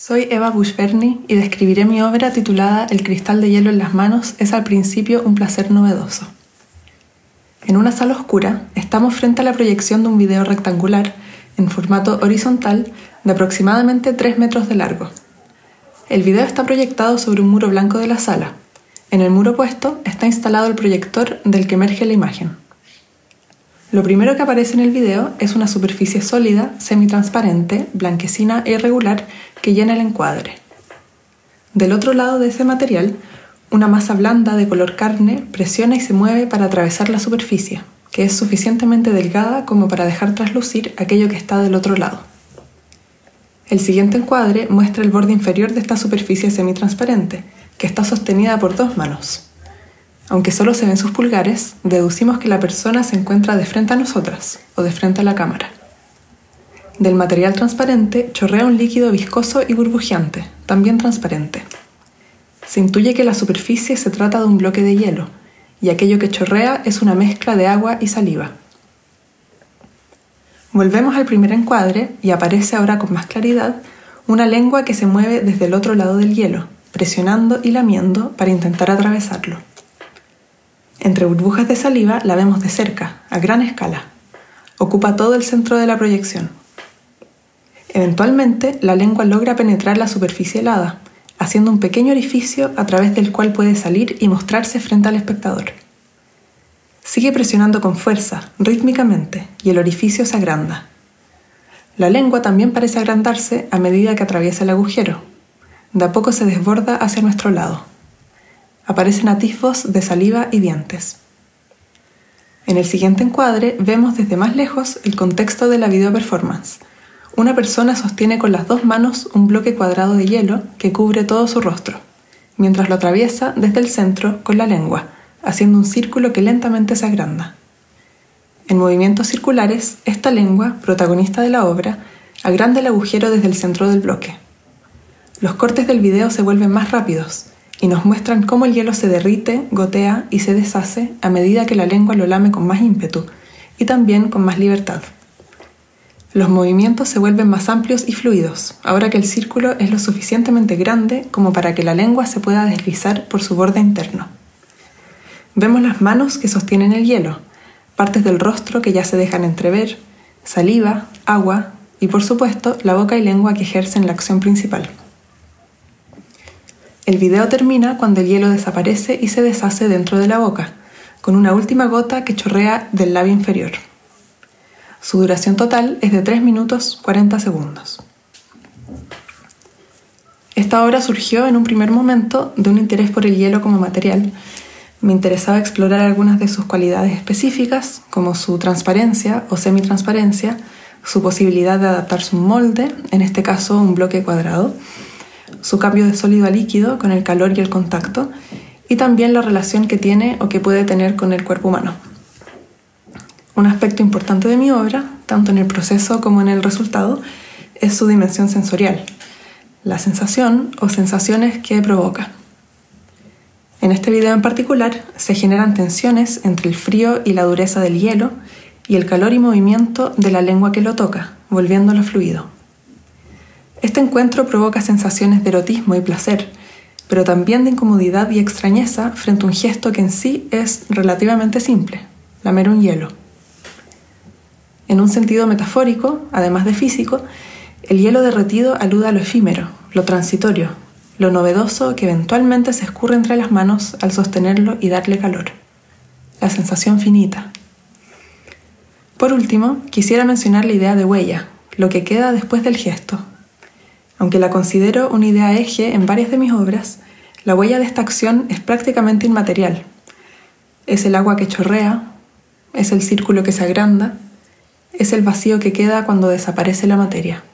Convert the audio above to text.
Soy Eva Bushberny y describiré mi obra titulada El cristal de hielo en las manos es al principio un placer novedoso. En una sala oscura estamos frente a la proyección de un video rectangular en formato horizontal de aproximadamente 3 metros de largo. El video está proyectado sobre un muro blanco de la sala. En el muro opuesto está instalado el proyector del que emerge la imagen. Lo primero que aparece en el video es una superficie sólida, semitransparente, blanquecina e irregular que llena el encuadre. Del otro lado de ese material, una masa blanda de color carne presiona y se mueve para atravesar la superficie, que es suficientemente delgada como para dejar traslucir aquello que está del otro lado. El siguiente encuadre muestra el borde inferior de esta superficie semitransparente, que está sostenida por dos manos. Aunque solo se ven sus pulgares, deducimos que la persona se encuentra de frente a nosotras o de frente a la cámara. Del material transparente chorrea un líquido viscoso y burbujeante, también transparente. Se intuye que la superficie se trata de un bloque de hielo, y aquello que chorrea es una mezcla de agua y saliva. Volvemos al primer encuadre y aparece ahora con más claridad una lengua que se mueve desde el otro lado del hielo, presionando y lamiendo para intentar atravesarlo. Entre burbujas de saliva la vemos de cerca, a gran escala. Ocupa todo el centro de la proyección. Eventualmente, la lengua logra penetrar la superficie helada, haciendo un pequeño orificio a través del cual puede salir y mostrarse frente al espectador. Sigue presionando con fuerza, rítmicamente, y el orificio se agranda. La lengua también parece agrandarse a medida que atraviesa el agujero. De a poco se desborda hacia nuestro lado aparecen atisbos de saliva y dientes. En el siguiente encuadre vemos desde más lejos el contexto de la video performance. Una persona sostiene con las dos manos un bloque cuadrado de hielo que cubre todo su rostro, mientras lo atraviesa desde el centro con la lengua, haciendo un círculo que lentamente se agranda. En movimientos circulares, esta lengua, protagonista de la obra, agranda el agujero desde el centro del bloque. Los cortes del video se vuelven más rápidos, y nos muestran cómo el hielo se derrite, gotea y se deshace a medida que la lengua lo lame con más ímpetu y también con más libertad. Los movimientos se vuelven más amplios y fluidos, ahora que el círculo es lo suficientemente grande como para que la lengua se pueda deslizar por su borde interno. Vemos las manos que sostienen el hielo, partes del rostro que ya se dejan entrever, saliva, agua y por supuesto la boca y lengua que ejercen la acción principal. El video termina cuando el hielo desaparece y se deshace dentro de la boca, con una última gota que chorrea del labio inferior. Su duración total es de 3 minutos 40 segundos. Esta obra surgió en un primer momento de un interés por el hielo como material. Me interesaba explorar algunas de sus cualidades específicas, como su transparencia o semitransparencia, su posibilidad de adaptarse a un molde, en este caso un bloque cuadrado, su cambio de sólido a líquido con el calor y el contacto, y también la relación que tiene o que puede tener con el cuerpo humano. Un aspecto importante de mi obra, tanto en el proceso como en el resultado, es su dimensión sensorial, la sensación o sensaciones que provoca. En este video en particular se generan tensiones entre el frío y la dureza del hielo y el calor y movimiento de la lengua que lo toca, volviéndolo fluido. Este encuentro provoca sensaciones de erotismo y placer, pero también de incomodidad y extrañeza frente a un gesto que en sí es relativamente simple, lamer un hielo. En un sentido metafórico, además de físico, el hielo derretido alude a lo efímero, lo transitorio, lo novedoso que eventualmente se escurre entre las manos al sostenerlo y darle calor. La sensación finita. Por último, quisiera mencionar la idea de huella, lo que queda después del gesto, aunque la considero una idea eje en varias de mis obras, la huella de esta acción es prácticamente inmaterial. Es el agua que chorrea, es el círculo que se agranda, es el vacío que queda cuando desaparece la materia.